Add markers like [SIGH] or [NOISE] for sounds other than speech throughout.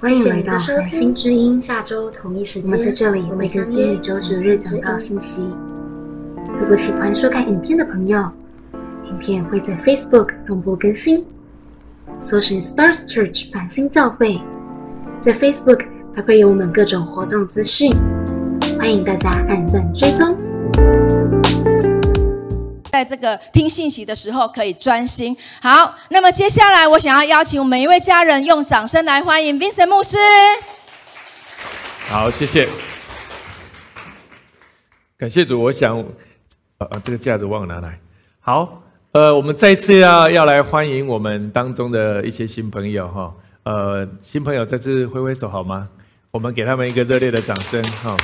欢迎来到繁星之音。下周同一时间，我们在这里每个星宇宙主日讲到信息。如果喜欢收看影片的朋友，影片会在 Facebook 同步更新，搜寻 Stars Church 繁星教会，在 Facebook 还会有我们各种活动资讯，欢迎大家按赞追踪。在这个听信息的时候，可以专心。好，那么接下来我想要邀请每一位家人用掌声来欢迎 Vincent 牧师。好，谢谢。感谢主，我想，呃呃，这个架子忘了拿来。好，呃，我们再次要要来欢迎我们当中的一些新朋友哈。呃，新朋友再次挥挥手好吗？我们给他们一个热烈的掌声哈。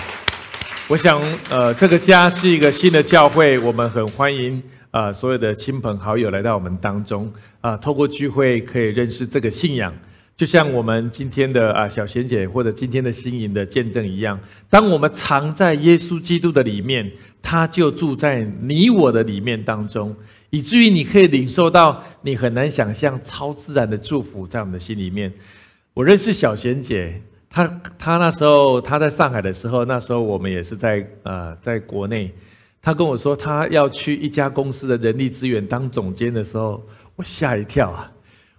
我想，呃，这个家是一个新的教会，我们很欢迎啊所有的亲朋好友来到我们当中啊，透过聚会可以认识这个信仰，就像我们今天的啊小贤姐或者今天的新颖的见证一样，当我们藏在耶稣基督的里面，他就住在你我的里面当中，以至于你可以领受到你很难想象超自然的祝福在我们的心里面。我认识小贤姐。他他那时候他在上海的时候，那时候我们也是在呃在国内。他跟我说他要去一家公司的人力资源当总监的时候，我吓一跳啊！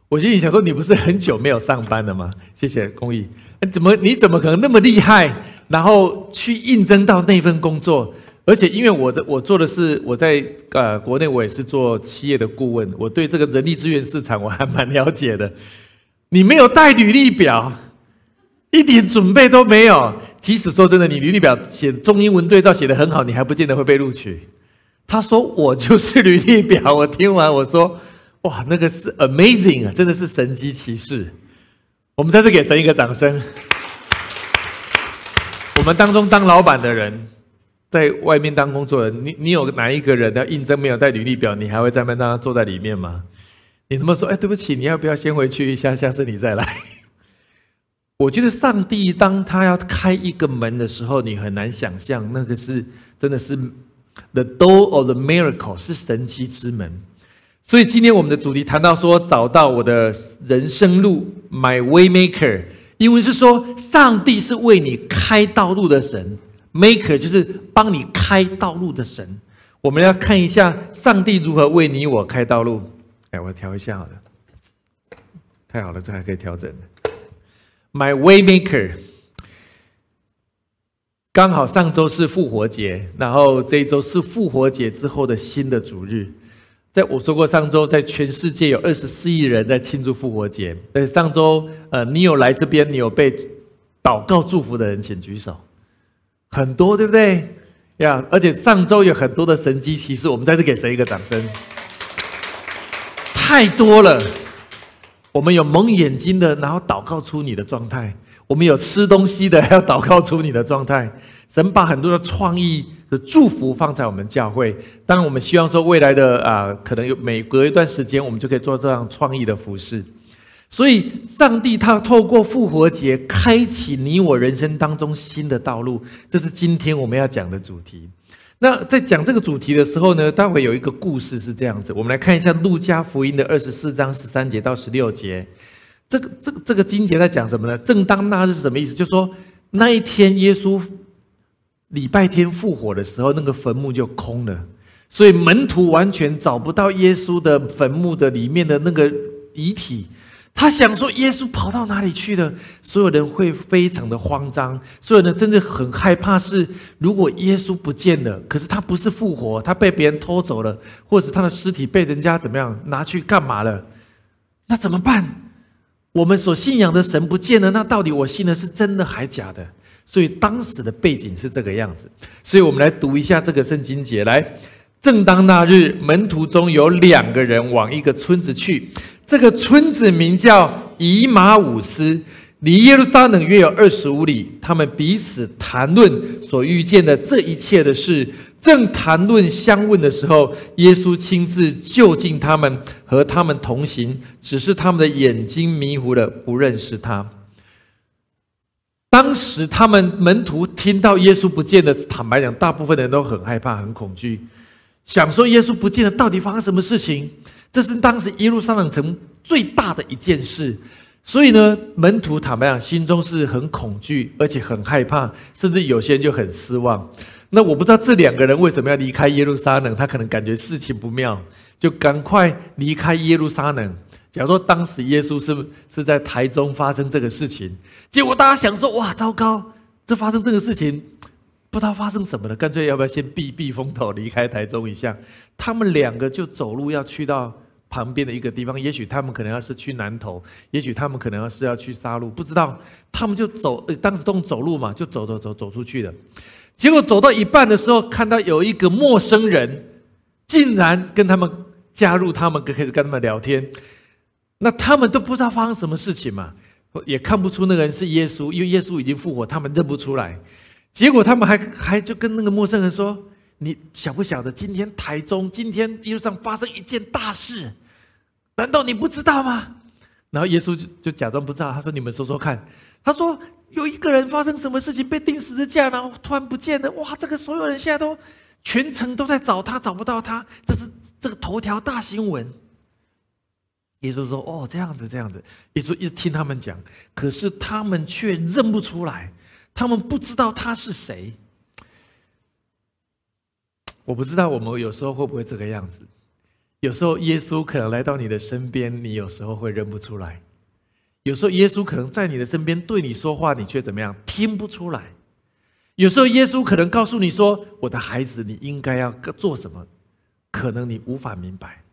我心里想说，你不是很久没有上班了吗？谢谢公益，怎么你怎么可能那么厉害？然后去应征到那份工作，而且因为我的我做的是我在呃国内我也是做企业的顾问，我对这个人力资源市场我还蛮了解的。你没有带履历表。一点准备都没有。即使说真的，你履历表写中英文对照写的很好，你还不见得会被录取。他说：“我就是履历表。”我听完我说：“哇，那个是 amazing 啊，真的是神机骑士。”我们再次给神一个掌声。我们当中当老板的人，在外面当工作人，你你有哪一个人要应征没有带履历表，你还会在那让他坐在里面吗？你他妈说：“哎，对不起，你要不要先回去一下，下次你再来。”我觉得上帝当他要开一个门的时候，你很难想象那个是真的是 the door of the miracle 是神奇之门。所以今天我们的主题谈到说找到我的人生路，my way maker，因为是说上帝是为你开道路的神，maker 就是帮你开道路的神。我们要看一下上帝如何为你我开道路。哎，我调一下好了，太好了，这还可以调整。My Waymaker，刚好上周是复活节，然后这一周是复活节之后的新的主日。在我说过，上周在全世界有二十四亿人在庆祝复活节。在上周，呃，你有来这边，你有被祷告祝福的人，请举手。很多，对不对？呀，而且上周有很多的神机骑士，我们再次给谁一个掌声？太多了。我们有蒙眼睛的，然后祷告出你的状态；我们有吃东西的，要祷告出你的状态。神把很多的创意的祝福放在我们教会。当然，我们希望说未来的啊，可能有每隔一段时间，我们就可以做这样创意的服饰。所以，上帝他透过复活节开启你我人生当中新的道路，这是今天我们要讲的主题。那在讲这个主题的时候呢，待会有一个故事是这样子，我们来看一下《路加福音》的二十四章十三节到十六节。这个、这个、这个经节在讲什么呢？正当那日是什么意思？就是说那一天耶稣礼拜天复活的时候，那个坟墓就空了，所以门徒完全找不到耶稣的坟墓的里面的那个遗体。他想说：“耶稣跑到哪里去了？”所有人会非常的慌张，所有人甚至很害怕。是如果耶稣不见了，可是他不是复活，他被别人偷走了，或者他的尸体被人家怎么样拿去干嘛了？那怎么办？我们所信仰的神不见了，那到底我信的是真的还假的？所以当时的背景是这个样子。所以我们来读一下这个圣经节。来，正当那日，门徒中有两个人往一个村子去。这个村子名叫以马五斯，离耶路撒冷约有二十五里。他们彼此谈论所遇见的这一切的事，正谈论相问的时候，耶稣亲自就近他们，和他们同行。只是他们的眼睛迷糊了，不认识他。当时他们门徒听到耶稣不见了，坦白讲，大部分人都很害怕、很恐惧，想说耶稣不见了，到底发生什么事情？这是当时耶路撒冷城最大的一件事，所以呢，门徒坦白讲，心中是很恐惧，而且很害怕，甚至有些人就很失望。那我不知道这两个人为什么要离开耶路撒冷，他可能感觉事情不妙，就赶快离开耶路撒冷。假如说当时耶稣是是在台中发生这个事情，结果大家想说：哇，糟糕，这发生这个事情，不知道发生什么了，干脆要不要先避避风头，离开台中一下？他们两个就走路要去到旁边的一个地方，也许他们可能要是去南头，也许他们可能要是要去沙鹿，不知道。他们就走，当时都走路嘛，就走走走走出去了。结果走到一半的时候，看到有一个陌生人，竟然跟他们加入，他们开始跟他们聊天。那他们都不知道发生什么事情嘛，也看不出那个人是耶稣，因为耶稣已经复活，他们认不出来。结果他们还还就跟那个陌生人说：“你晓不晓得今天台中今天一路上发生一件大事？难道你不知道吗？”然后耶稣就就假装不知道，他说：“你们说说看。”他说。有一个人发生什么事情被钉十字架，然后突然不见了。哇，这个所有人现在都全程都在找他，找不到他，这是这个头条大新闻。耶稣说：“哦，这样子，这样子。”耶稣一直听他们讲，可是他们却认不出来，他们不知道他是谁。我不知道我们有时候会不会这个样子？有时候耶稣可能来到你的身边，你有时候会认不出来。有时候耶稣可能在你的身边对你说话，你却怎么样听不出来？有时候耶稣可能告诉你说：“我的孩子，你应该要做什么？”可能你无法明白。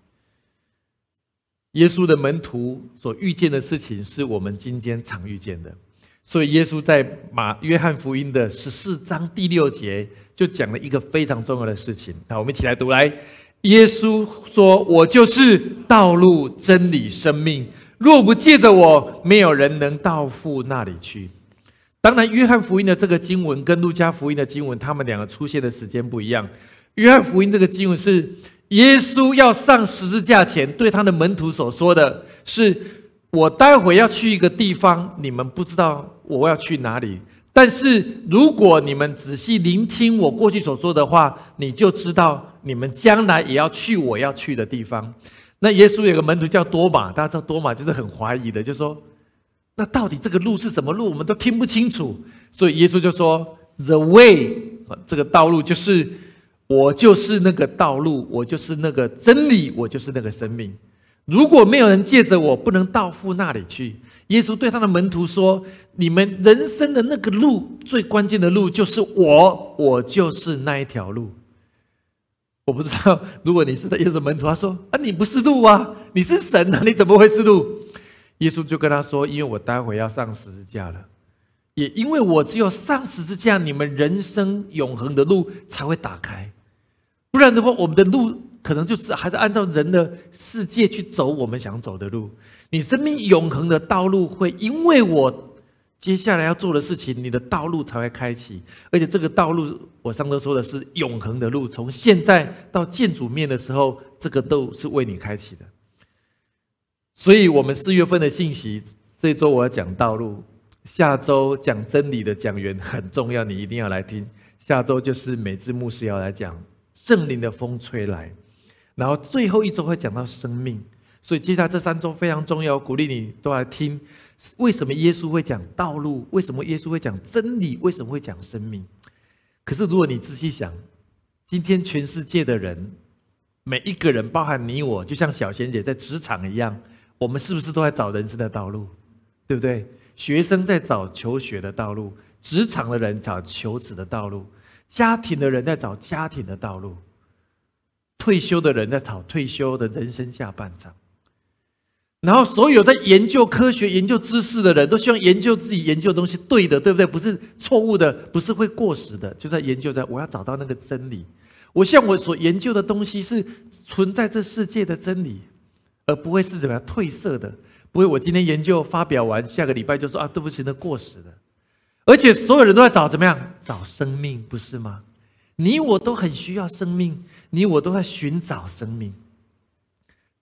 耶稣的门徒所遇见的事情，是我们今天常遇见的。所以耶稣在马约翰福音的十四章第六节就讲了一个非常重要的事情。那我们一起来读来。耶稣说：“我就是道路、真理、生命。”若不借着我，没有人能到父那里去。当然，约翰福音的这个经文跟路加福音的经文，他们两个出现的时间不一样。约翰福音这个经文是耶稣要上十字架前对他的门徒所说的是：“我待会要去一个地方，你们不知道我要去哪里。但是如果你们仔细聆听我过去所说的话，你就知道你们将来也要去我要去的地方。”那耶稣有个门徒叫多马，大家知道多马就是很怀疑的，就说：“那到底这个路是什么路？我们都听不清楚。”所以耶稣就说：“The way，这个道路就是我，就是那个道路，我就是那个真理，我就是那个生命。如果没有人借着我，不能到父那里去。”耶稣对他的门徒说：“你们人生的那个路，最关键的路就是我，我就是那一条路。”我不知道，如果你是耶稣门徒，他说：“啊，你不是路啊，你是神啊，你怎么会是路？”耶稣就跟他说：“因为我待会要上十字架了，也因为我只有上十字架，你们人生永恒的路才会打开。不然的话，我们的路可能就是还是按照人的世界去走我们想走的路。你生命永恒的道路会因为我。”接下来要做的事情，你的道路才会开启，而且这个道路，我上周说的是永恒的路，从现在到见主面的时候，这个都是为你开启的。所以，我们四月份的信息，这周我要讲道路，下周讲真理的讲员很重要，你一定要来听。下周就是美智牧师要来讲圣灵的风吹来，然后最后一周会讲到生命。所以，接下来这三周非常重要，鼓励你都来听。为什么耶稣会讲道路？为什么耶稣会讲真理？为什么会讲生命？可是，如果你仔细想，今天全世界的人，每一个人，包含你我，就像小贤姐在职场一样，我们是不是都在找人生的道路？对不对？学生在找求学的道路，职场的人找求职的道路，家庭的人在找家庭的道路，退休的人在讨退休的人生下半场。然后，所有在研究科学、研究知识的人都希望研究自己研究的东西对的，对不对？不是错误的，不是会过时的，就在研究，在我要找到那个真理。我像我所研究的东西是存在这世界的真理，而不会是怎么样褪色的。不会，我今天研究发表完，下个礼拜就说啊，对不起，那过时的。而且，所有人都在找怎么样？找生命，不是吗？你我都很需要生命，你我都在寻找生命。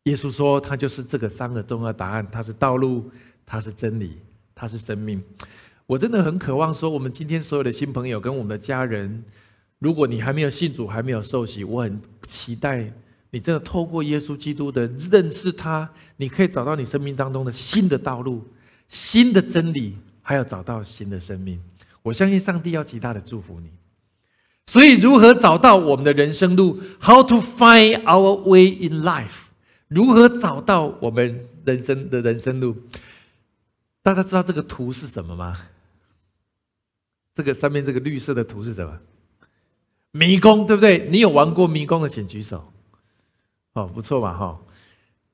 耶稣说：“他就是这个三个重要答案，他是道路，他是真理，他是生命。”我真的很渴望说，我们今天所有的新朋友跟我们的家人，如果你还没有信主，还没有受洗，我很期待你真的透过耶稣基督的认识他，你可以找到你生命当中的新的道路、新的真理，还要找到新的生命。我相信上帝要极大的祝福你。所以，如何找到我们的人生路？How to find our way in life？如何找到我们人生的人生路？大家知道这个图是什么吗？这个上面这个绿色的图是什么？迷宫，对不对？你有玩过迷宫的，请举手。哦，不错嘛，哈。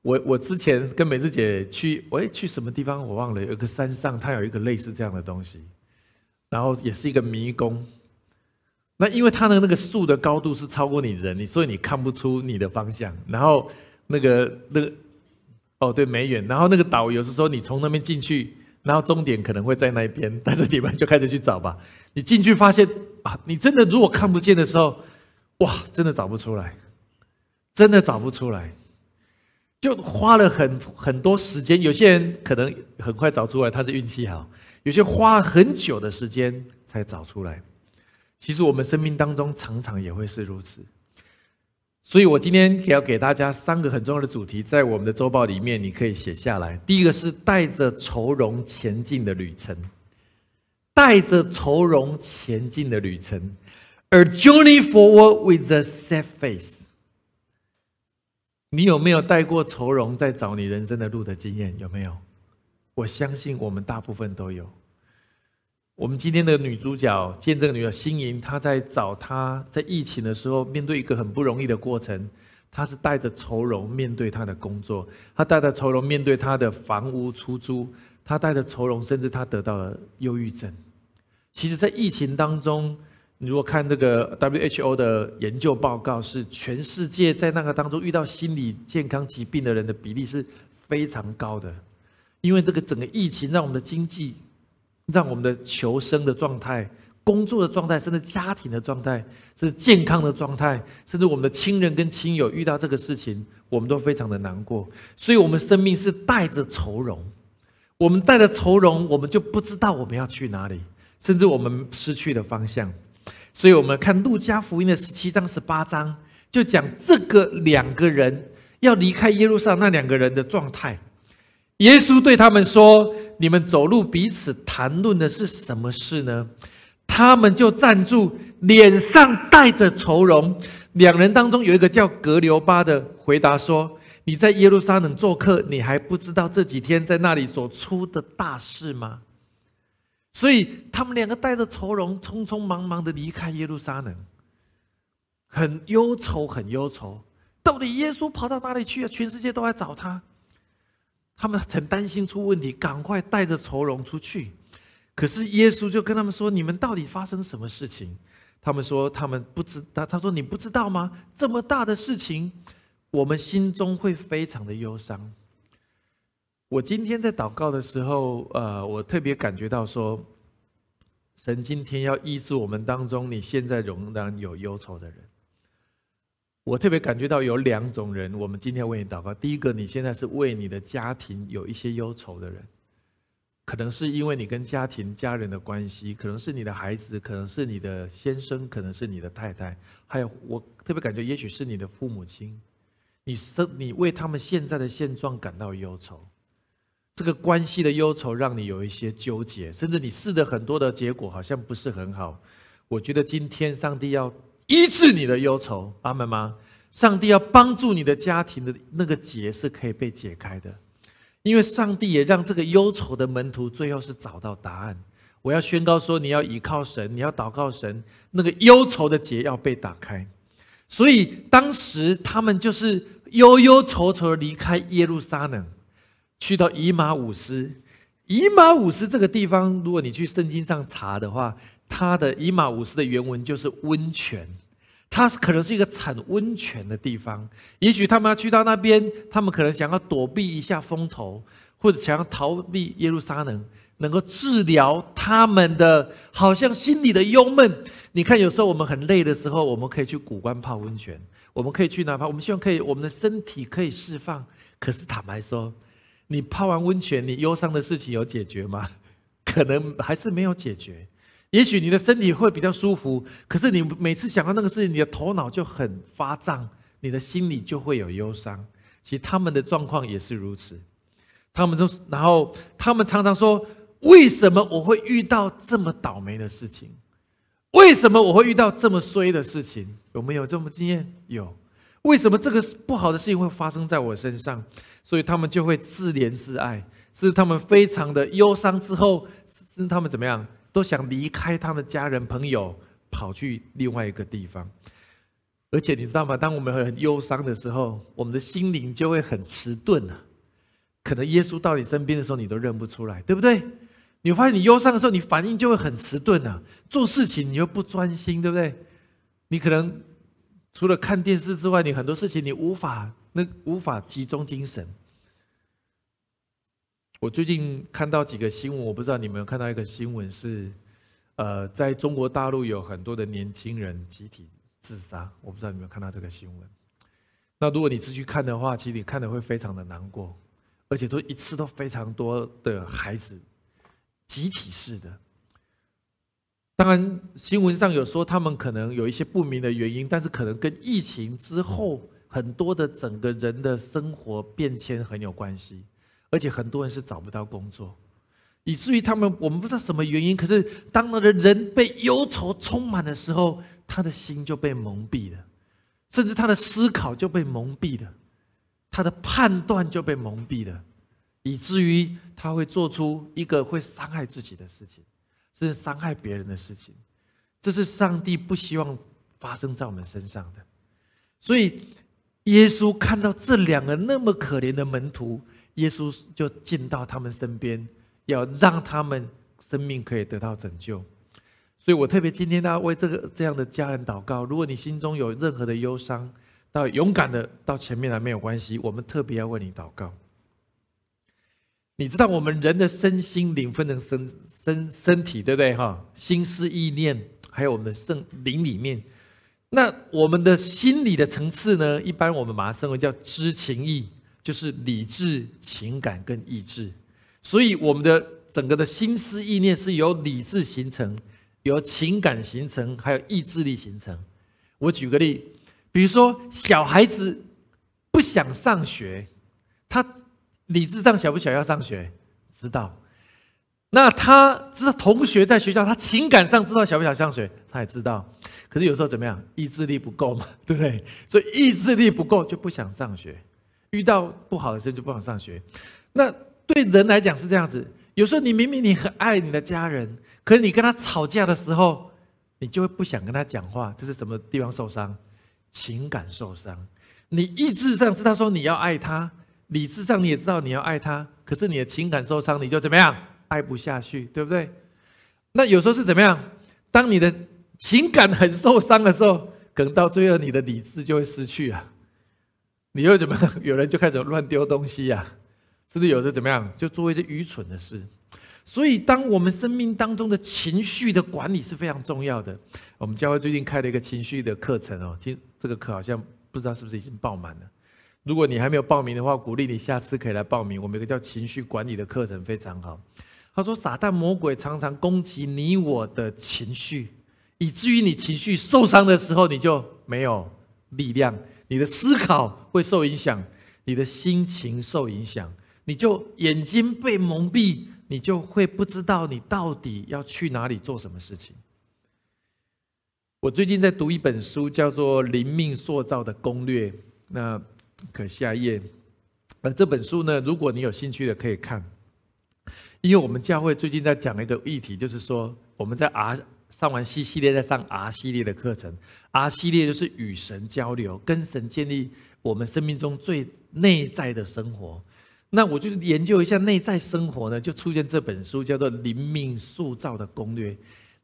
我我之前跟美智姐去，我去什么地方我忘了，有个山上，它有一个类似这样的东西，然后也是一个迷宫。那因为它的那个树的高度是超过你人，你所以你看不出你的方向。然后那个那个，哦对，没远。然后那个岛有时说你从那边进去，然后终点可能会在那边，但是你们就开始去找吧。你进去发现啊，你真的如果看不见的时候，哇，真的找不出来，真的找不出来。就花了很很多时间，有些人可能很快找出来，他是运气好；有些花很久的时间才找出来。其实我们生命当中常常也会是如此。所以我今天要给大家三个很重要的主题，在我们的周报里面你可以写下来。第一个是带着愁容前进的旅程，带着愁容前进的旅程，A journey forward with a sad face。你有没有带过愁容在找你人生的路的经验？有没有？我相信我们大部分都有。我们今天的女主角见证女的心莹，她在找她在疫情的时候，面对一个很不容易的过程，她是带着愁容面对她的工作，她带着愁容面对她的房屋出租，她带着愁容，甚至她得到了忧郁症。其实，在疫情当中。你如果看这个 WHO 的研究报告，是全世界在那个当中遇到心理健康疾病的人的比例是非常高的，因为这个整个疫情让我们的经济、让我们的求生的状态、工作的状态，甚至家庭的状态，甚至健康的状态，甚至我们的亲人跟亲友遇到这个事情，我们都非常的难过。所以，我们生命是带着愁容，我们带着愁容，我们就不知道我们要去哪里，甚至我们失去了方向。所以我们看路加福音的十七章、十八章，就讲这个两个人要离开耶路撒那两个人的状态。耶稣对他们说：“你们走路彼此谈论的是什么事呢？”他们就站住，脸上带着愁容。两人当中有一个叫格留巴的，回答说：“你在耶路撒冷做客，你还不知道这几天在那里所出的大事吗？”所以他们两个带着愁容，匆匆忙忙的离开耶路撒冷，很忧愁，很忧愁。到底耶稣跑到哪里去了？全世界都在找他。他们很担心出问题，赶快带着愁容出去。可是耶稣就跟他们说：“你们到底发生什么事情？”他们说：“他们不知道。”他说：“你不知道吗？这么大的事情，我们心中会非常的忧伤。”我今天在祷告的时候，呃，我特别感觉到说，神今天要医治我们当中，你现在仍然有忧愁的人。我特别感觉到有两种人，我们今天为你祷告。第一个，你现在是为你的家庭有一些忧愁的人，可能是因为你跟家庭家人的关系，可能是你的孩子，可能是你的先生，可能是你的太太，还有我特别感觉，也许是你的父母亲，你生你为他们现在的现状感到忧愁。这个关系的忧愁让你有一些纠结，甚至你试的很多的结果好像不是很好。我觉得今天上帝要医治你的忧愁，阿门吗？上帝要帮助你的家庭的那个结是可以被解开的，因为上帝也让这个忧愁的门徒最后是找到答案。我要宣告说，你要依靠神，你要祷告神，那个忧愁的结要被打开。所以当时他们就是忧忧愁愁离开耶路撒冷。去到以马五斯，以马五斯这个地方，如果你去圣经上查的话，它的以马五斯的原文就是温泉，它是可能是一个产温泉的地方。也许他们要去到那边，他们可能想要躲避一下风头，或者想要逃避耶路撒冷，能够治疗他们的好像心里的忧闷。你看，有时候我们很累的时候，我们可以去古关泡温泉，我们可以去哪怕我们希望可以我们的身体可以释放。可是坦白说，你泡完温泉，你忧伤的事情有解决吗？可能还是没有解决。也许你的身体会比较舒服，可是你每次想到那个事情，你的头脑就很发胀，你的心里就会有忧伤。其实他们的状况也是如此。他们就，然后他们常常说：“为什么我会遇到这么倒霉的事情？为什么我会遇到这么衰的事情？有没有这么经验？有。为什么这个不好的事情会发生在我身上？所以他们就会自怜自爱，是他们非常的忧伤之后，是他们怎么样，都想离开他们家人朋友，跑去另外一个地方。而且你知道吗？当我们很忧伤的时候，我们的心灵就会很迟钝啊。可能耶稣到你身边的时候，你都认不出来，对不对？你会发现你忧伤的时候，你反应就会很迟钝啊，做事情你又不专心，对不对？你可能除了看电视之外，你很多事情你无法那无法集中精神。我最近看到几个新闻，我不知道你们有看到一个新闻是，呃，在中国大陆有很多的年轻人集体自杀，我不知道你们有看到这个新闻。那如果你是去看的话，其实你看的会非常的难过。而且都一次都非常多的孩子，集体式的。当然，新闻上有说他们可能有一些不明的原因，但是可能跟疫情之后很多的整个人的生活变迁很有关系。而且很多人是找不到工作，以至于他们我们不知道什么原因，可是当那个人被忧愁充满的时候，他的心就被蒙蔽了，甚至他的思考就被蒙蔽了。他的判断就被蒙蔽了，以至于他会做出一个会伤害自己的事情，甚至伤害别人的事情。这是上帝不希望发生在我们身上的。所以，耶稣看到这两个那么可怜的门徒，耶稣就进到他们身边，要让他们生命可以得到拯救。所以我特别今天要为这个这样的家人祷告。如果你心中有任何的忧伤，到勇敢的到前面来没有关系，我们特别要为你祷告。你知道我们人的身心灵分成身身身体，对不对？哈，心思意念，还有我们的圣灵里面。那我们的心理的层次呢？一般我们把它称为叫知情意，就是理智、情感跟意志。所以我们的整个的心思意念是由理智形成，由情感形成，还有意志力形成。我举个例。比如说，小孩子不想上学，他理智上想不想要上学？知道。那他知道同学在学校，他情感上知道想不想上学？他也知道。可是有时候怎么样？意志力不够嘛，对不对？所以意志力不够就不想上学。遇到不好的事就不想上学。那对人来讲是这样子。有时候你明明你很爱你的家人，可是你跟他吵架的时候，你就会不想跟他讲话。这是什么地方受伤？情感受伤，你意志上知道说你要爱他，理智上你也知道你要爱他，可是你的情感受伤，你就怎么样爱不下去，对不对？那有时候是怎么样？当你的情感很受伤的时候，可能到最后你的理智就会失去啊，你又怎么？有人就开始乱丢东西呀，甚至有时怎么样，就做一些愚蠢的事。所以，当我们生命当中的情绪的管理是非常重要的。我们教会最近开了一个情绪的课程哦，听这个课好像不知道是不是已经爆满了。如果你还没有报名的话，鼓励你下次可以来报名。我们有个叫情绪管理的课程非常好。他说，撒旦魔鬼常常攻击你我的情绪，以至于你情绪受伤的时候，你就没有力量，你的思考会受影响，你的心情受影响，你就眼睛被蒙蔽。你就会不知道你到底要去哪里做什么事情。我最近在读一本书，叫做《灵命塑造的攻略》。那可下页。呃，这本书呢，如果你有兴趣的可以看。因为我们教会最近在讲一个议题，就是说我们在 R 上完 C 系列，在上 R 系列的课程。R 系列就是与神交流，跟神建立我们生命中最内在的生活。那我就研究一下内在生活呢，就出现这本书，叫做《灵命塑造的攻略》。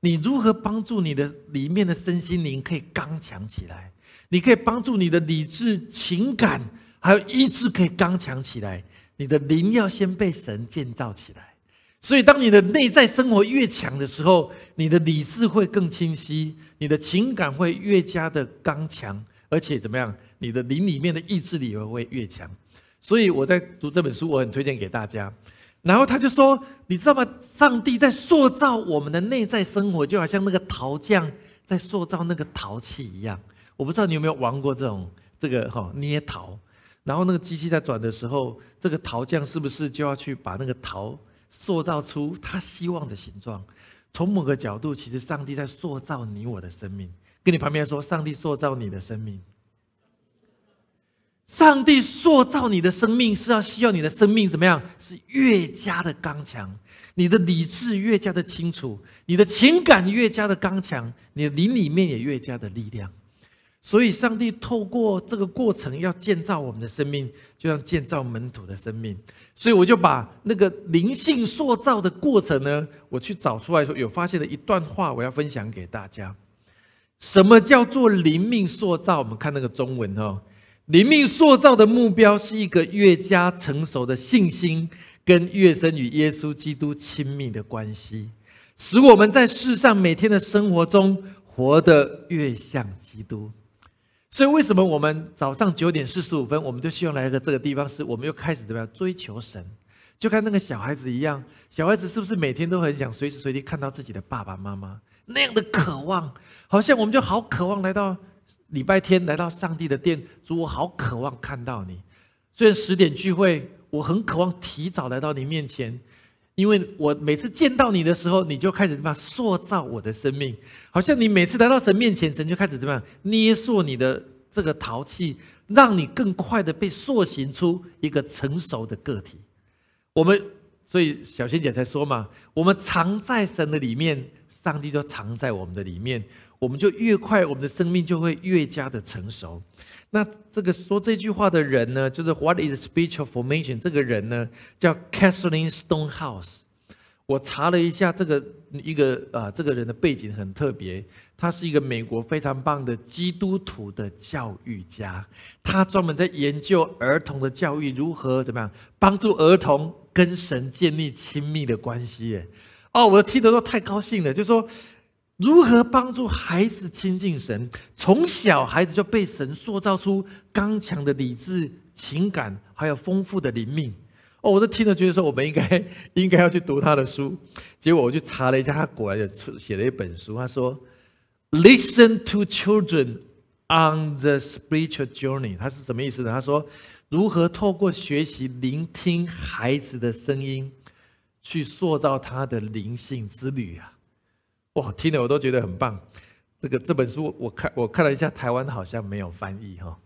你如何帮助你的里面的身心灵可以刚强起来？你可以帮助你的理智、情感还有意志可以刚强起来。你的灵要先被神建造起来。所以，当你的内在生活越强的时候，你的理智会更清晰，你的情感会越加的刚强，而且怎么样？你的灵里面的意志力也会越强。所以我在读这本书，我很推荐给大家。然后他就说：“你知道吗？上帝在塑造我们的内在生活，就好像那个陶匠在塑造那个陶器一样。我不知道你有没有玩过这种这个哈捏陶。然后那个机器在转的时候，这个陶匠是不是就要去把那个陶塑造出他希望的形状？从某个角度，其实上帝在塑造你我的生命。跟你旁边说，上帝塑造你的生命。上帝塑造你的生命是要需要你的生命怎么样？是越加的刚强，你的理智越加的清楚，你的情感越加的刚强，你的灵里面也越加的力量。所以，上帝透过这个过程要建造我们的生命，就像建造门徒的生命。所以，我就把那个灵性塑造的过程呢，我去找出来说，有发现了一段话，我要分享给大家。什么叫做灵命塑造？我们看那个中文哦，灵命塑造的目标是一个越加成熟的信心，跟越深与耶稣基督亲密的关系，使我们在世上每天的生活中活得越像基督。所以，为什么我们早上九点四十五分，我们就希望来个这个地方，是我们又开始怎么样追求神？就看那个小孩子一样，小孩子是不是每天都很想随时随地看到自己的爸爸妈妈那样的渴望？好像我们就好渴望来到礼拜天，来到上帝的殿，主，我好渴望看到你。虽然十点聚会，我很渴望提早来到你面前。因为我每次见到你的时候，你就开始怎么样塑造我的生命？好像你每次来到神面前，神就开始怎么样捏塑你的这个陶器，让你更快的被塑形出一个成熟的个体。我们所以小仙姐才说嘛，我们藏在神的里面，上帝就藏在我们的里面，我们就越快，我们的生命就会越加的成熟。那这个说这句话的人呢，就是 What is spiritual formation？这个人呢叫 Kathleen Stonehouse。我查了一下，这个一个啊，这个人的背景很特别，他是一个美国非常棒的基督徒的教育家，他专门在研究儿童的教育如何怎么样帮助儿童跟神建立亲密的关系。哦，我听得都太高兴了，就说。如何帮助孩子亲近神？从小孩子就被神塑造出刚强的理智、情感，还有丰富的灵命。哦，我都听了，觉得说我们应该 [LAUGHS] 应该要去读他的书。结果我去查了一下，他果然出写了一本书。他说：“Listen to children on the spiritual journey。”他是什么意思呢？他说：“如何透过学习聆听孩子的声音，去塑造他的灵性之旅啊？”哇，听了我都觉得很棒。这个这本书我看我看了一下，台湾好像没有翻译哈。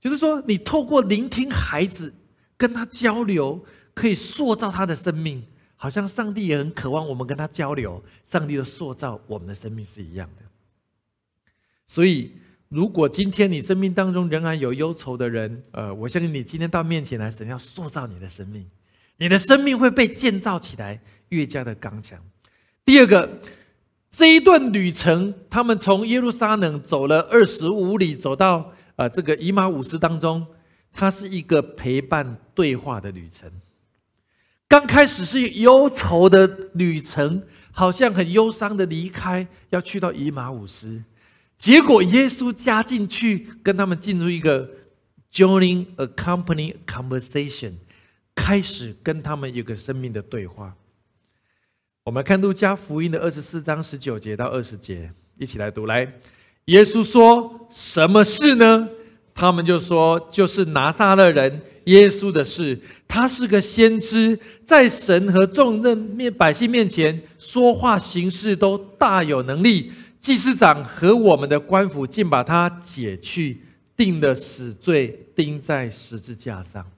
就是说，你透过聆听孩子，跟他交流，可以塑造他的生命，好像上帝也很渴望我们跟他交流，上帝的塑造我们的生命是一样的。所以，如果今天你生命当中仍然有忧愁的人，呃，我相信你今天到面前来，神要塑造你的生命，你的生命会被建造起来，越加的刚强。第二个。这一段旅程，他们从耶路撒冷走了二十五里，走到呃这个以马五斯当中，它是一个陪伴对话的旅程。刚开始是忧愁的旅程，好像很忧伤的离开，要去到以马五斯，结果耶稣加进去，跟他们进入一个 joining a company conversation，开始跟他们有个生命的对话。我们看路加福音的二十四章十九节到二十节，一起来读。来，耶稣说什么事呢？他们就说，就是拿撒勒人耶稣的事。他是个先知，在神和众人面百姓面前说话行事都大有能力。祭司长和我们的官府竟把他解去，定了死罪，钉在十字架上。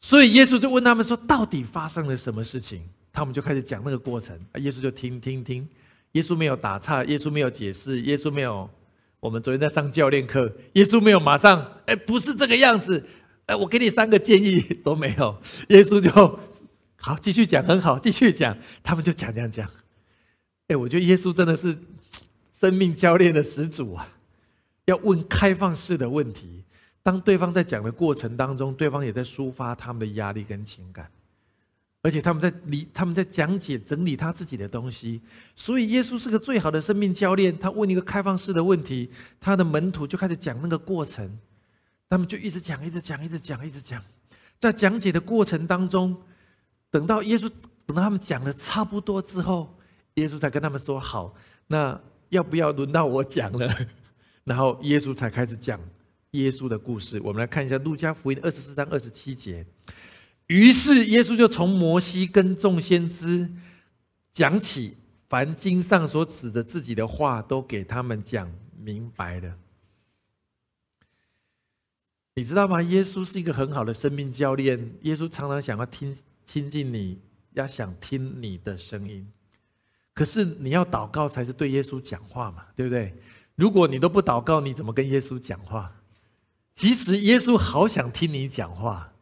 所以耶稣就问他们说：到底发生了什么事情？他们就开始讲那个过程啊，耶稣就听听听，耶稣没有打岔，耶稣没有解释，耶稣没有。我们昨天在上教练课，耶稣没有马上，哎，不是这个样子，哎，我给你三个建议 [LAUGHS] 都没有，耶稣就好继续讲，很好，继续讲，他们就讲讲讲。哎，我觉得耶稣真的是生命教练的始祖啊，要问开放式的问题，当对方在讲的过程当中，对方也在抒发他们的压力跟情感。而且他们在理，他们在讲解、整理他自己的东西。所以耶稣是个最好的生命教练。他问一个开放式的问题，他的门徒就开始讲那个过程。他们就一直讲、一直讲、一直讲、一直讲。在讲解的过程当中，等到耶稣等到他们讲的差不多之后，耶稣才跟他们说：“好，那要不要轮到我讲了？” [LAUGHS] 然后耶稣才开始讲耶稣的故事。我们来看一下路加福音二十四章二十七节。于是耶稣就从摩西跟众先知讲起，凡经上所指的自己的话，都给他们讲明白了。你知道吗？耶稣是一个很好的生命教练。耶稣常常想要听亲近你，要想听你的声音。可是你要祷告才是对耶稣讲话嘛，对不对？如果你都不祷告，你怎么跟耶稣讲话？其实耶稣好想听你讲话，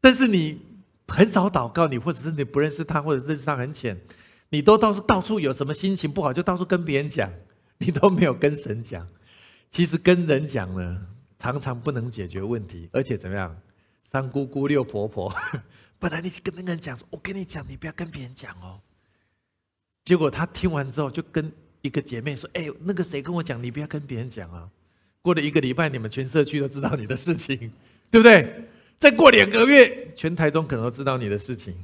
但是你。很少祷告，你或者是你不认识他，或者认识他很浅，你都到处到处有什么心情不好，就到处跟别人讲，你都没有跟神讲。其实跟人讲呢，常常不能解决问题，而且怎么样？三姑姑六婆婆，[LAUGHS] 本来你跟那个人讲说：“我跟你讲，你不要跟别人讲哦。”结果他听完之后，就跟一个姐妹说：“哎，那个谁跟我讲，你不要跟别人讲啊。”过了一个礼拜，你们全社区都知道你的事情，对不对？再过两个月，全台中可能都知道你的事情。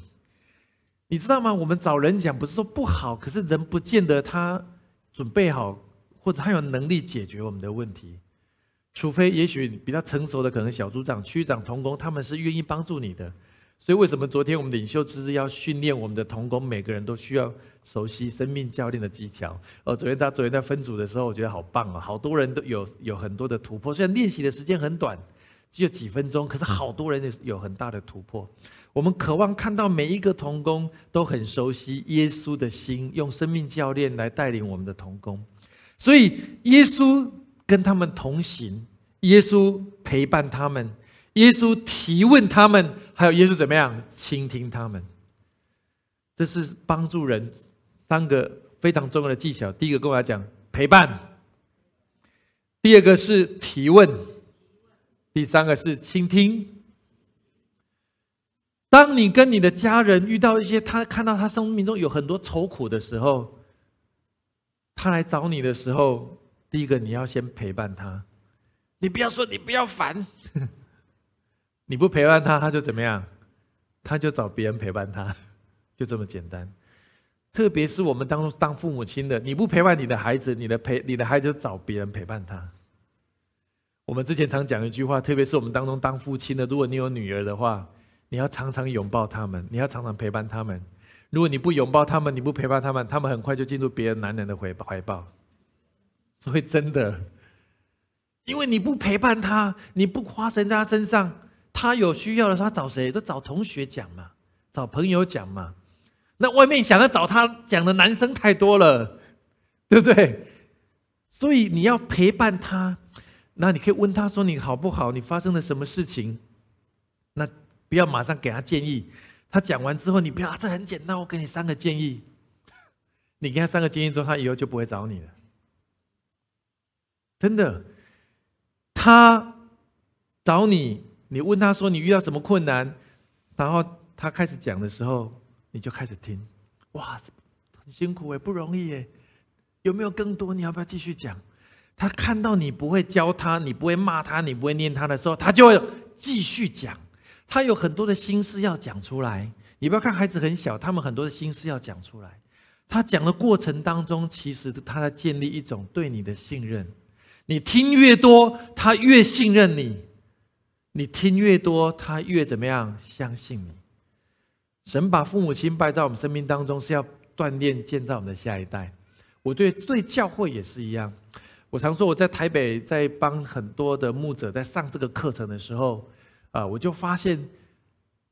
你知道吗？我们找人讲不是说不好，可是人不见得他准备好，或者他有能力解决我们的问题。除非也许比较成熟的，可能小组长、区长、同工，他们是愿意帮助你的。所以为什么昨天我们领袖之日要训练我们的同工，每个人都需要熟悉生命教练的技巧。哦，昨天他昨天在分组的时候，我觉得好棒啊！好多人都有有很多的突破，虽然练习的时间很短。只有几分钟，可是好多人有很大的突破。我们渴望看到每一个童工都很熟悉耶稣的心，用生命教练来带领我们的童工。所以耶稣跟他们同行，耶稣陪伴他们，耶稣提问他们，还有耶稣怎么样倾听他们。这是帮助人三个非常重要的技巧。第一个跟我来讲陪伴，第二个是提问。第三个是倾听。当你跟你的家人遇到一些他看到他生命中有很多愁苦的时候，他来找你的时候，第一个你要先陪伴他。你不要说你不要烦，[LAUGHS] 你不陪伴他，他就怎么样？他就找别人陪伴他，就这么简单。特别是我们当中当父母亲的，你不陪伴你的孩子，你的陪你的孩子就找别人陪伴他。我们之前常讲一句话，特别是我们当中当父亲的，如果你有女儿的话，你要常常拥抱他们，你要常常陪伴他们。如果你不拥抱他们，你不陪伴他们，他们很快就进入别人男人的怀怀抱。所以真的，因为你不陪伴他，你不花神在他身上，他有需要的他找谁？都找同学讲嘛，找朋友讲嘛。那外面想要找他讲的男生太多了，对不对？所以你要陪伴他。那你可以问他说：“你好不好？你发生了什么事情？”那不要马上给他建议。他讲完之后，你不要啊，这很简单，我给你三个建议。[LAUGHS] 你给他三个建议之后，他以后就不会找你了。真的，他找你，你问他说你遇到什么困难，然后他开始讲的时候，你就开始听。哇，很辛苦哎，不容易哎，有没有更多？你要不要继续讲？他看到你不会教他，你不会骂他，你不会念他的时候，他就会继续讲。他有很多的心事要讲出来。你不要看孩子很小，他们很多的心事要讲出来。他讲的过程当中，其实他在建立一种对你的信任。你听越多，他越信任你；你听越多，他越怎么样相信你。神把父母亲摆在我们生命当中，是要锻炼建造我们的下一代。我对对教会也是一样。我常说我在台北在帮很多的牧者在上这个课程的时候，啊，我就发现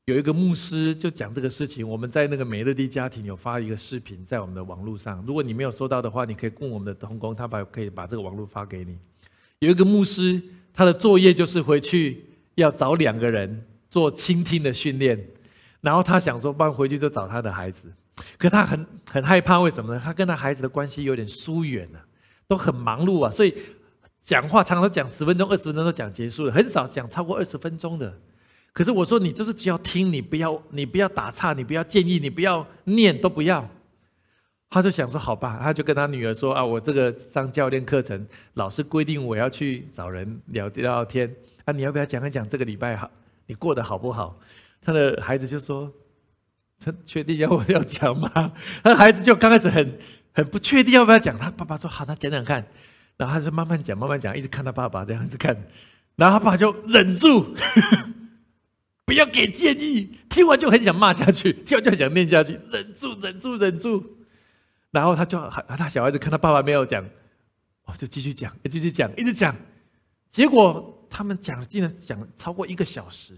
有一个牧师就讲这个事情。我们在那个美乐蒂家庭有发一个视频在我们的网络上，如果你没有收到的话，你可以问我们的同工，他把可以把这个网络发给你。有一个牧师，他的作业就是回去要找两个人做倾听的训练，然后他想说，不然回去就找他的孩子，可他很很害怕，为什么呢？他跟他孩子的关系有点疏远了。都很忙碌啊，所以讲话常常讲十分钟、二十分钟都讲结束了，很少讲超过二十分钟的。可是我说你就是只要听，你不要你不要打岔，你不要建议，你不要念，都不要。他就想说好吧，他就跟他女儿说啊，我这个上教练课程，老师规定我要去找人聊聊天啊，你要不要讲一讲这个礼拜好，你过得好不好？他的孩子就说，他确定要我要讲吗？他孩子就刚开始很。很不确定要不要讲，他爸爸说好，那讲讲看，然后他就慢慢讲，慢慢讲，一直看他爸爸这样子看，然后他爸就忍住，[LAUGHS] 不要给建议。听完就很想骂下去，听完就很想念下去，忍住，忍住，忍住。然后他就他小孩子看他爸爸没有讲，哦，就继续讲，继续讲，一直讲。结果他们讲竟然讲超过一个小时。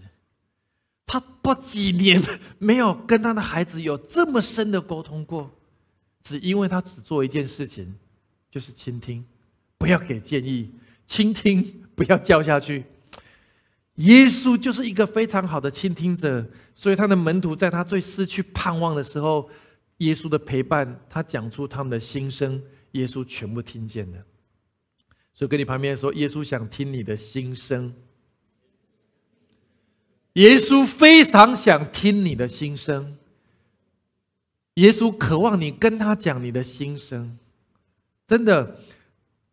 他不几年没有跟他的孩子有这么深的沟通过，只因为他只做一件事情，就是倾听，不要给建议，倾听不要叫下去。耶稣就是一个非常好的倾听者，所以他的门徒在他最失去盼望的时候，耶稣的陪伴，他讲出他们的心声，耶稣全部听见了。所以跟你旁边说，耶稣想听你的心声。耶稣非常想听你的心声，耶稣渴望你跟他讲你的心声。真的，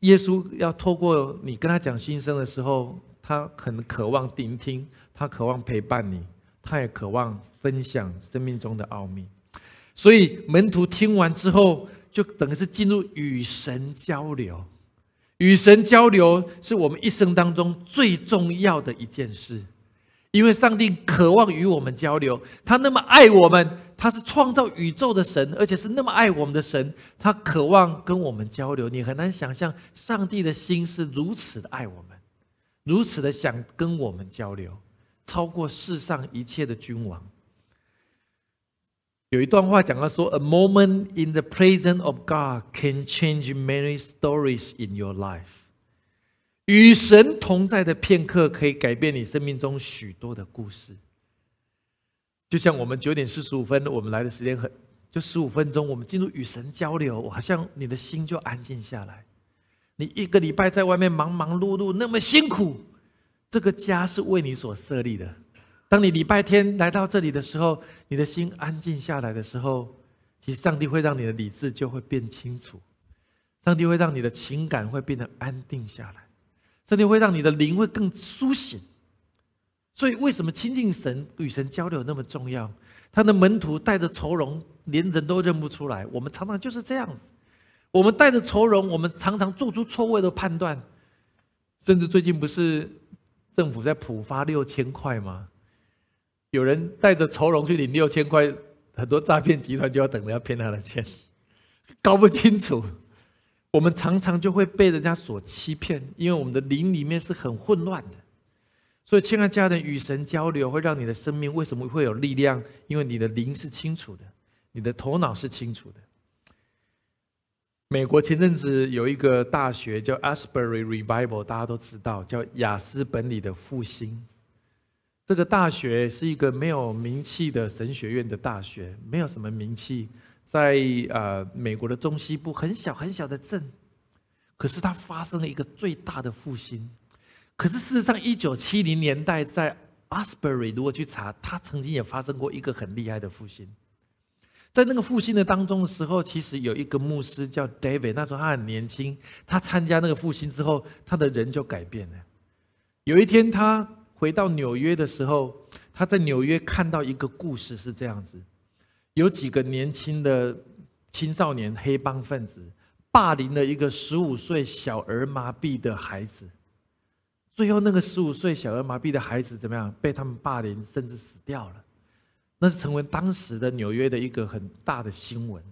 耶稣要透过你跟他讲心声的时候，他很渴望聆听，他渴望陪伴你，他也渴望分享生命中的奥秘。所以门徒听完之后，就等于是进入与神交流。与神交流是我们一生当中最重要的一件事。因为上帝渴望与我们交流，他那么爱我们，他是创造宇宙的神，而且是那么爱我们的神，他渴望跟我们交流。你很难想象，上帝的心是如此的爱我们，如此的想跟我们交流，超过世上一切的君王。有一段话讲到说：“A moment in the presence of God can change many stories in your life。”与神同在的片刻，可以改变你生命中许多的故事。就像我们九点四十五分，我们来的时间很，就十五分钟，我们进入与神交流，好像你的心就安静下来。你一个礼拜在外面忙忙碌碌，那么辛苦，这个家是为你所设立的。当你礼拜天来到这里的时候，你的心安静下来的时候，其实上帝会让你的理智就会变清楚，上帝会让你的情感会变得安定下来。上帝会让你的灵会更苏醒，所以为什么亲近神、与神交流那么重要？他的门徒带着愁容，连人都认不出来。我们常常就是这样子，我们带着愁容，我们常常做出错误的判断，甚至最近不是政府在普发六千块吗？[LAUGHS] 有人带着愁容去领六千块，很多诈骗集团就要等着要骗他的钱，[LAUGHS] 搞不清楚。我们常常就会被人家所欺骗，因为我们的灵里面是很混乱的。所以，亲爱家人，与神交流会让你的生命为什么会有力量？因为你的灵是清楚的，你的头脑是清楚的。美国前阵子有一个大学叫 Asbury Revival，大家都知道，叫雅斯本里的复兴。这个大学是一个没有名气的神学院的大学，没有什么名气。在呃美国的中西部很小很小的镇，可是它发生了一个最大的复兴。可是事实上，一九七零年代在 Asbury 如果去查，他曾经也发生过一个很厉害的复兴。在那个复兴的当中的时候，其实有一个牧师叫 David，那时候他很年轻，他参加那个复兴之后，他的人就改变了。有一天他回到纽约的时候，他在纽约看到一个故事是这样子。有几个年轻的青少年黑帮分子霸凌了一个十五岁小儿麻痹的孩子，最后那个十五岁小儿麻痹的孩子怎么样？被他们霸凌，甚至死掉了。那是成为当时的纽约的一个很大的新闻，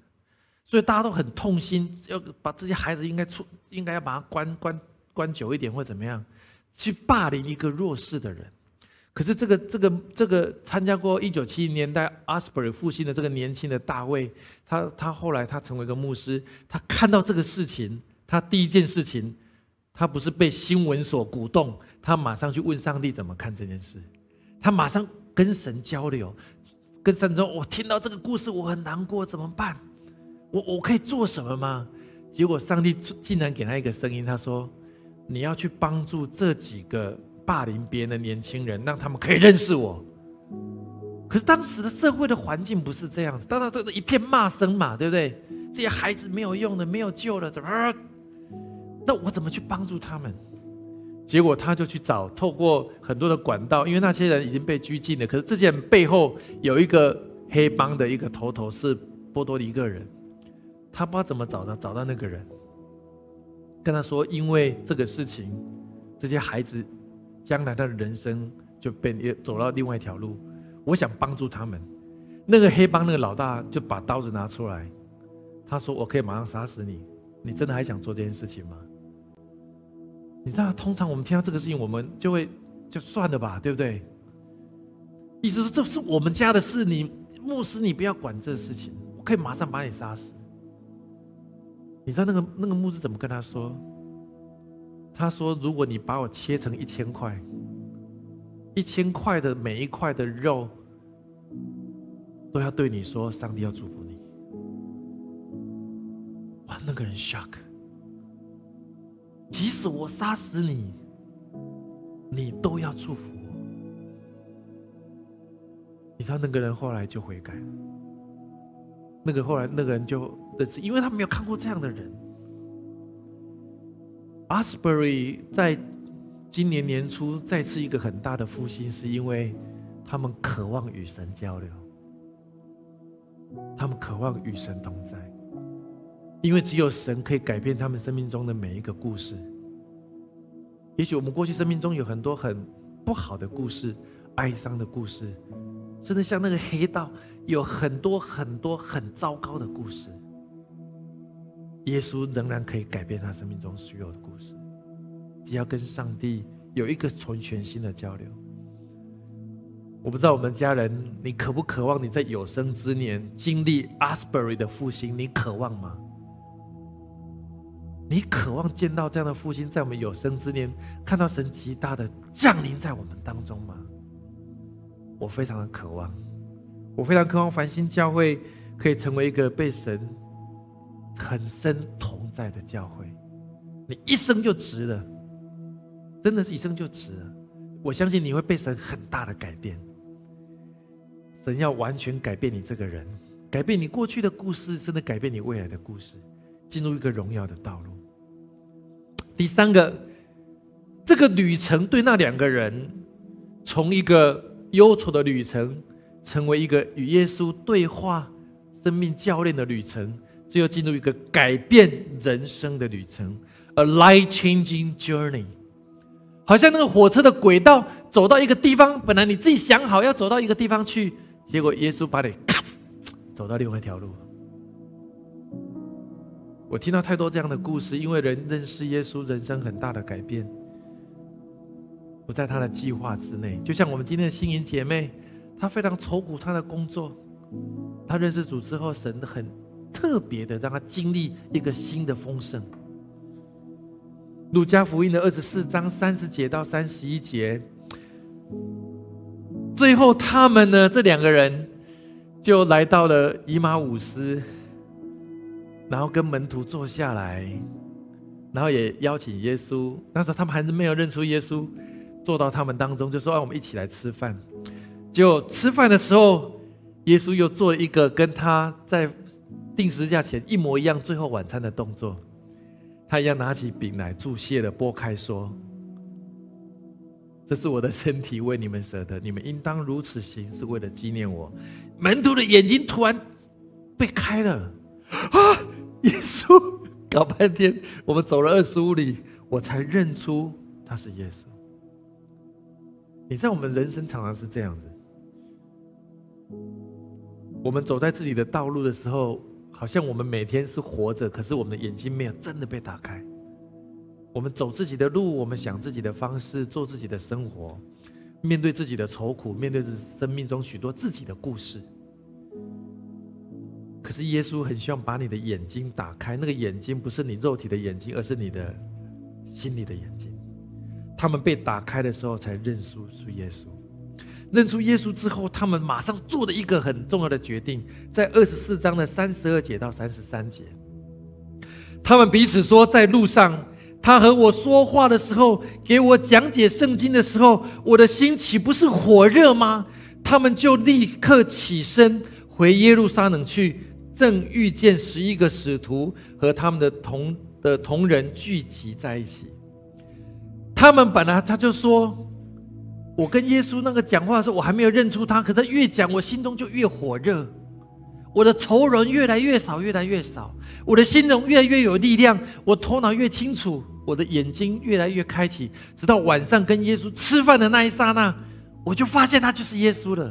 所以大家都很痛心，要把这些孩子应该出，应该要把他关关关久一点，或怎么样，去霸凌一个弱势的人。可是这个这个这个参加过一九七零年代 Asbury 复兴的这个年轻的大卫，他他后来他成为一个牧师，他看到这个事情，他第一件事情，他不是被新闻所鼓动，他马上去问上帝怎么看这件事，他马上跟神交流，跟神说：“我听到这个故事，我很难过，怎么办？我我可以做什么吗？”结果上帝竟然给他一个声音，他说：“你要去帮助这几个。”霸凌别人的年轻人，让他们可以认识我。可是当时的社会的环境不是这样子，大家都是一片骂声嘛，对不对？这些孩子没有用的，没有救了，怎么？那我怎么去帮助他们？结果他就去找，透过很多的管道，因为那些人已经被拘禁了。可是这件背后有一个黑帮的一个头头是波多黎各人，他不知道怎么找到，找到那个人，跟他说，因为这个事情，这些孩子。将来他的人生就变也走到另外一条路。我想帮助他们。那个黑帮那个老大就把刀子拿出来，他说：“我可以马上杀死你，你真的还想做这件事情吗？”你知道，通常我们听到这个事情，我们就会就算了吧，对不对？意思说这是我们家的事，你牧师你不要管这事情，我可以马上把你杀死。你知道那个那个牧师怎么跟他说？他说：“如果你把我切成一千块，一千块的每一块的肉。”都要对你说，上帝要祝福你。哇，那个人 shock。即使我杀死你，你都要祝福我。你知道那个人后来就悔改。那个后来那个人就认识，因为他没有看过这样的人。阿斯伯瑞在今年年初再次一个很大的复兴，是因为他们渴望与神交流。他们渴望与神同在，因为只有神可以改变他们生命中的每一个故事。也许我们过去生命中有很多很不好的故事、哀伤的故事，甚至像那个黑道有很多很多很糟糕的故事。耶稣仍然可以改变他生命中所有的故事，只要跟上帝有一个纯全新的交流。我不知道我们家人，你渴不渴望你在有生之年经历 Asbury 的复兴？你渴望吗？你渴望见到这样的复兴，在我们有生之年看到神极大的降临在我们当中吗？我非常的渴望，我非常渴望繁星教会可以成为一个被神很深同在的教会。你一生就值了，真的是一生就值了。我相信你会被神很大的改变。神要完全改变你这个人，改变你过去的故事，甚至改变你未来的故事，进入一个荣耀的道路。第三个，这个旅程对那两个人，从一个忧愁的旅程，成为一个与耶稣对话、生命教练的旅程，最后进入一个改变人生的旅程，a life-changing journey。好像那个火车的轨道走到一个地方，本来你自己想好要走到一个地方去。结果耶稣把你咔嚓走到另外一条路。我听到太多这样的故事，因为人认识耶稣，人生很大的改变，不在他的计划之内。就像我们今天的心灵姐妹，她非常愁苦她的工作，她认识主之后，神很特别的让她经历一个新的丰盛。路加福音的二十四章三十节到三十一节。最后，他们呢？这两个人就来到了以马五斯，然后跟门徒坐下来，然后也邀请耶稣。那时候他们还是没有认出耶稣，坐到他们当中，就说：“让我们一起来吃饭。”就吃饭的时候，耶稣又做了一个跟他在定时价前一模一样，最后晚餐的动作。他一样拿起饼来，注谢的剥开说。这是我的身体，为你们舍的，你们应当如此行，是为了纪念我。门徒的眼睛突然被开了，啊！耶稣搞半天，我们走了二十五里，我才认出他是耶稣。你在我们人生常常是这样子，我们走在自己的道路的时候，好像我们每天是活着，可是我们的眼睛没有真的被打开。我们走自己的路，我们想自己的方式，做自己的生活，面对自己的愁苦，面对着生命中许多自己的故事。可是耶稣很希望把你的眼睛打开，那个眼睛不是你肉体的眼睛，而是你的心里的眼睛。他们被打开的时候，才认出出耶稣。认出耶稣之后，他们马上做了一个很重要的决定，在二十四章的三十二节到三十三节，他们彼此说，在路上。他和我说话的时候，给我讲解圣经的时候，我的心岂不是火热吗？他们就立刻起身回耶路撒冷去，正遇见十一个使徒和他们的同的同人聚集在一起。他们本来他就说，我跟耶稣那个讲话的时候，我还没有认出他，可是越讲，我心中就越火热。我的仇人越来越少，越来越少，我的心中越来越有力量，我头脑越清楚。我的眼睛越来越开启，直到晚上跟耶稣吃饭的那一刹那，我就发现他就是耶稣了。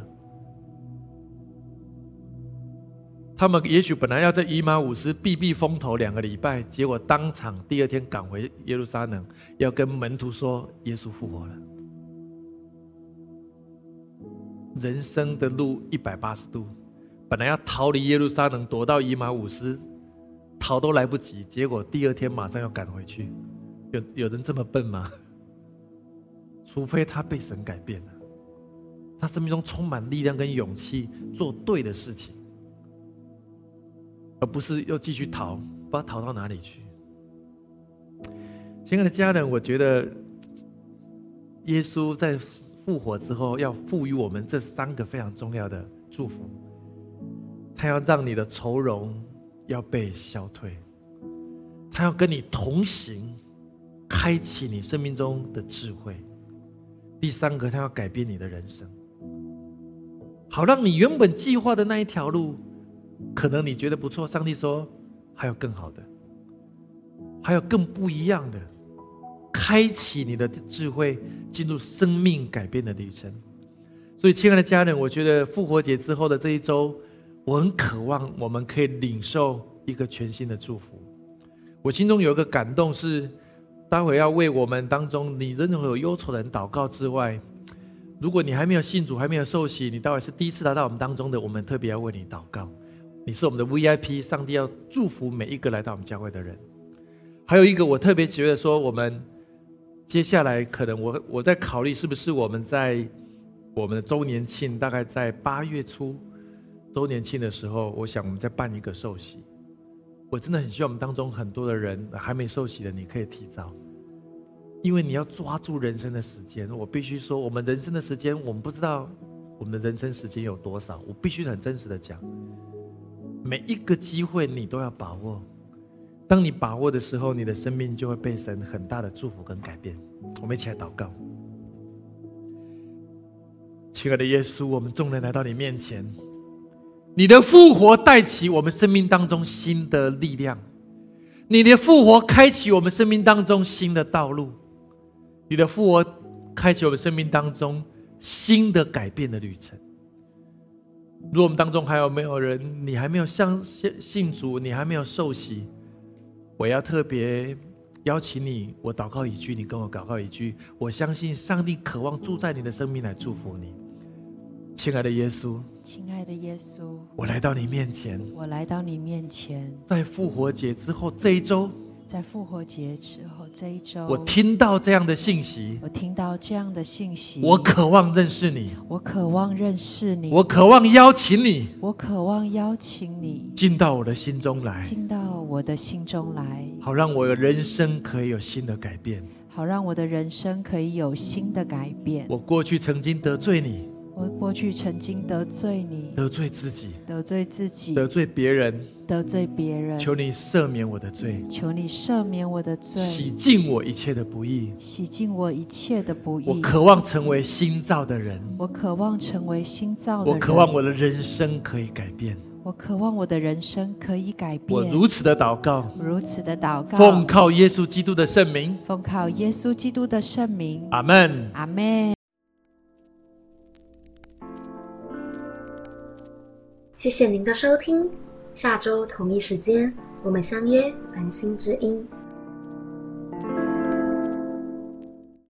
他们也许本来要在以马五斯避避风头两个礼拜，结果当场第二天赶回耶路撒冷，要跟门徒说耶稣复活了。人生的路一百八十度，本来要逃离耶路撒冷，躲到以马五斯，逃都来不及，结果第二天马上要赶回去。有有人这么笨吗？除非他被神改变了，他生命中充满力量跟勇气，做对的事情，而不是又继续逃，不知道逃到哪里去。亲爱的家人，我觉得耶稣在复活之后，要赋予我们这三个非常重要的祝福。他要让你的愁容要被消退，他要跟你同行。开启你生命中的智慧。第三个，他要改变你的人生，好让你原本计划的那一条路，可能你觉得不错。上帝说还有更好的，还有更不一样的，开启你的智慧，进入生命改变的旅程。所以，亲爱的家人，我觉得复活节之后的这一周，我很渴望我们可以领受一个全新的祝福。我心中有一个感动是。待会要为我们当中你任何有忧愁的人祷告之外，如果你还没有信主，还没有受洗，你待会是第一次来到我们当中的，我们特别要为你祷告。你是我们的 VIP，上帝要祝福每一个来到我们教会的人。还有一个，我特别觉得说，我们接下来可能我我在考虑，是不是我们在我们的周年庆，大概在八月初周年庆的时候，我想我们再办一个受洗。我真的很希望我们当中很多的人还没受洗的，你可以提早。因为你要抓住人生的时间，我必须说，我们人生的时间，我们不知道我们的人生时间有多少。我必须很真实的讲，每一个机会你都要把握。当你把握的时候，你的生命就会被神很大的祝福跟改变。我们一起来祷告，亲爱的耶稣，我们众人来到你面前，你的复活带起我们生命当中新的力量，你的复活开启我们生命当中新的道路。你的复活开启我们生命当中新的改变的旅程。如果我们当中还有没有人，你还没有相信信主，你还没有受洗，我要特别邀请你，我祷告一句，你跟我祷告一句。我相信上帝渴望住在你的生命来祝福你，亲爱的耶稣，亲爱的耶稣，我来到你面前，我来到你面前，在复活节之后这一周。在复活节之后这一周，我听到这样的信息。我听到这样的信息。我渴望认识你。我渴望认识你。我渴望邀请你。我渴望邀请你进到我的心中来。进到我的心中来，好让我的人生可以有新的改变。好让我的人生可以有新的改变。我过去曾经得罪你。我过去曾经得罪你，得罪自己，得罪自己，得罪别人，得罪别人。求你赦免我的罪，求你赦免我的罪，洗净我一切的不义，洗净我一切的不义。我渴望成为新造的人，我渴望成为新造的人。我渴望我的人生可以改变，我渴望我的人生可以改变。我如此的祷告，如此的祷告，奉靠耶稣基督的圣名，奉靠耶稣基督的圣名。阿门，阿门。谢谢您的收听，下周同一时间我们相约繁星之音。